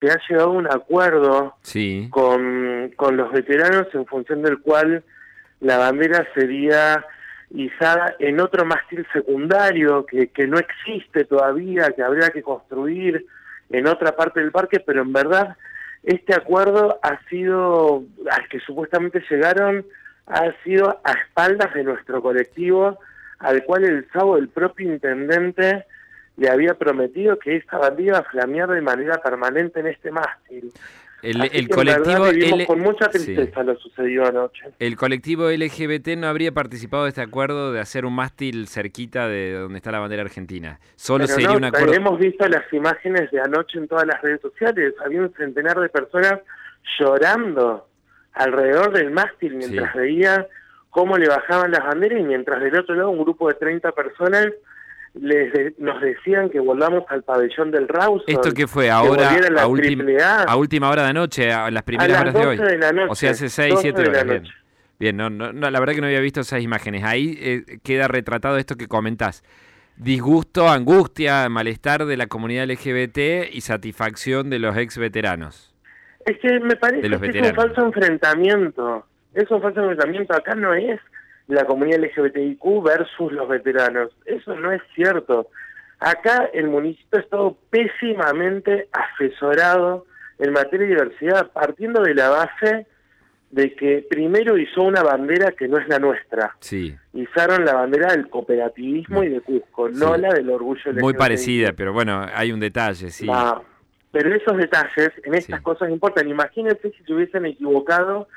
se ha llegado a un acuerdo Sí. con, con los veteranos en función del cual la bandera sería izada en otro mástil secundario que, que no existe todavía, que habría que construir en otra parte del parque, pero en verdad este acuerdo ha sido, al que supuestamente llegaron, ha sido a espaldas de nuestro colectivo, al cual el sábado el propio intendente le había prometido que esta bandera iba a flamear de manera permanente en este mástil. El, colectivo L- con mucha sí. tristeza lo sucedió anoche. el colectivo LGBT no habría participado de este acuerdo de hacer un mástil cerquita de donde está la bandera argentina. Solo Pero sería no, un acuerdo. hemos visto las imágenes de anoche en todas las redes sociales. Había un centenar de personas llorando alrededor del mástil mientras Sí. veía cómo le bajaban las banderas y mientras del otro lado un grupo de 30 personas les de- nos decían que volvamos al pabellón del Rawson. ¿Esto que fue ahora a, ultim- A. a última hora de anoche, a las a primeras las horas de 12 hoy? de la noche. O sea, hace 6, 12 7 de la horas. Bien, noche. Bien, no, no, no, la verdad que no había visto esas imágenes. Ahí eh, queda retratado esto que comentás. Disgusto, angustia, malestar de la comunidad LGBT y satisfacción de los ex veteranos. Es que me parece que es un falso enfrentamiento. Es un falso enfrentamiento. Acá no es la comunidad LGBTIQ versus los veteranos. Eso no es cierto. Acá el municipio ha estado pésimamente asesorado en materia de diversidad, partiendo de la base de que primero hizo una bandera que no es la nuestra. Sí, Izaron la bandera del cooperativismo y de Cusco, no Sí. la del orgullo muy parecida, pero bueno, hay un detalle, sí. No, pero esos detalles en estas Sí. cosas importan. Imagínense si se hubiesen equivocado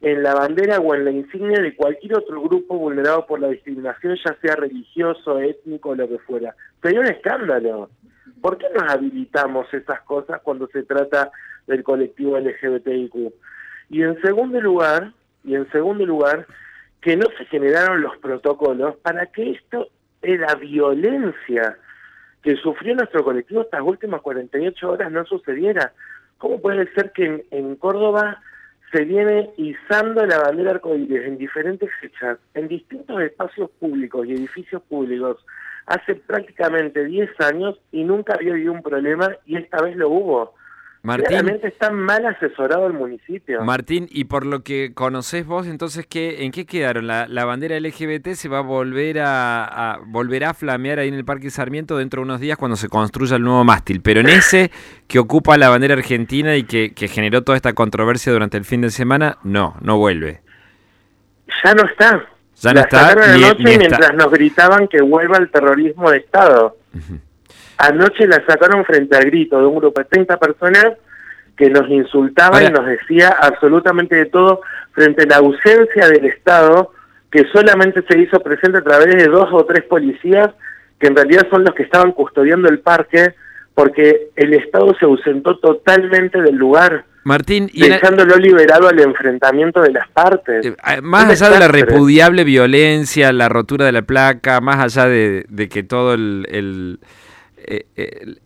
en la bandera o en la insignia de cualquier otro grupo vulnerado por la discriminación, ya sea religioso, étnico lo que fuera. Sería un escándalo. ¿Por qué nos habilitamos esas cosas cuando se trata del colectivo LGBTIQ? Y en segundo lugar, y en segundo lugar, que no se generaron los protocolos para que esto era violencia que sufrió nuestro colectivo estas últimas 48 horas no sucediera. ¿Cómo puede ser que en Córdoba se viene izando la bandera arcoíris en diferentes fechas, en distintos espacios públicos y edificios públicos, hace prácticamente 10 años y nunca había habido un problema y esta vez lo hubo? Martín, Claramente está mal asesorado el municipio. Martín, y por lo que conocés vos, entonces, ¿qué, ¿en qué quedaron? ¿La, la bandera LGBT se va a volver a, a- volverá a flamear ahí en el Parque Sarmiento dentro de unos días cuando se construya el nuevo mástil? Pero en ese que ocupa la bandera argentina y que, que generó toda esta controversia durante el fin de semana, no, no vuelve. ya no está. Ya no La está, sacaron anoche ni mientras nos gritaban que vuelva el terrorismo de Estado. Anoche la sacaron frente al grito de un grupo de 30 personas que nos insultaba Ahora- y nos decía absolutamente de todo frente a la ausencia del Estado que solamente se hizo presente a través de dos o tres policías que en realidad son los que estaban custodiando el parque porque el Estado se ausentó totalmente del lugar, Martín, y dejándolo liberado al enfrentamiento de las partes. Eh, más allá de la repudiable violencia, la rotura de la placa, más allá de, de que todo el, el- eh,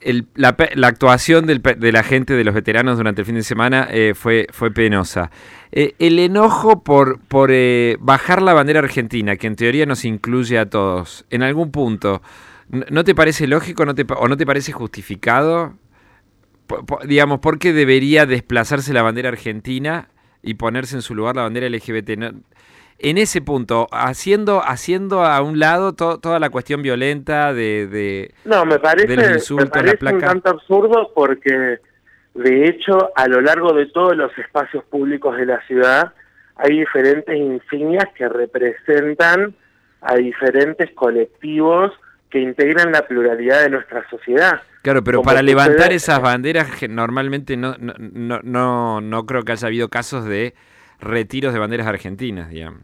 el- la, actuación de la gente, de los veteranos durante el fin de semana eh, fue, fue penosa. Eh, el enojo por, por eh, bajar la bandera argentina, que en teoría nos incluye a todos, en algún punto, ¿no- ¿no te parece lógico o no te parece justificado? Digamos, ¿por qué debería desplazarse la bandera argentina y ponerse en su lugar la bandera LGBT? En ese punto, haciendo, haciendo a un lado to- toda la cuestión violenta de... de- No, me parece, de los insultos, me la parece un tanto absurdo porque, de hecho, a lo largo de todos los espacios públicos de la ciudad hay diferentes insignias que representan a diferentes colectivos que integran la pluralidad de nuestra sociedad. Claro, pero Como para levantar esas banderas, que normalmente no, no, no, no, no creo que haya habido casos de retiros de banderas argentinas, digamos.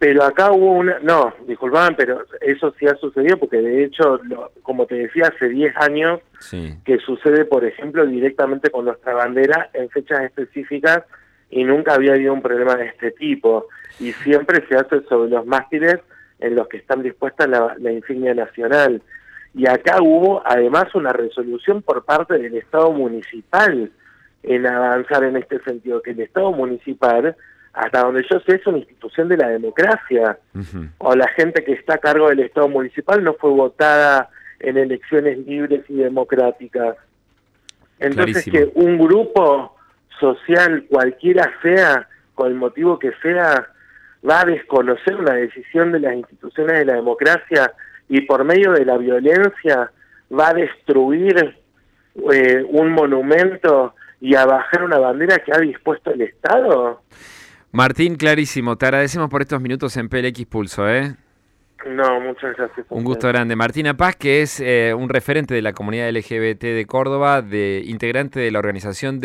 Pero acá hubo una... No, disculpaban, pero eso sí ha sucedido porque, de hecho, lo- como te decía, hace 10 años Sí. que sucede, por ejemplo, directamente con nuestra bandera en fechas específicas y nunca había habido un problema de este tipo. Y siempre se hace sobre los mástiles en los que están dispuestas la, la insignia nacional. Y acá hubo además una resolución por parte del Estado municipal en avanzar en este sentido, que el Estado municipal, hasta donde yo sé, es una institución de la democracia o la gente que está a cargo del Estado municipal no fue votada en elecciones libres y democráticas. Entonces Clarísimo. que un grupo social, cualquiera sea, con el motivo que sea, va a desconocer una decisión de las instituciones de la democracia y por medio de la violencia va a destruir eh, un monumento y a bajar una bandera que ha dispuesto el Estado? Martín, clarísimo. Te agradecemos por estos minutos en PLX Pulso, ¿eh? No, muchas gracias. Un gusto grande. Martina Paz, que es eh, un referente de la comunidad LGBT de Córdoba, de integrante de la organización de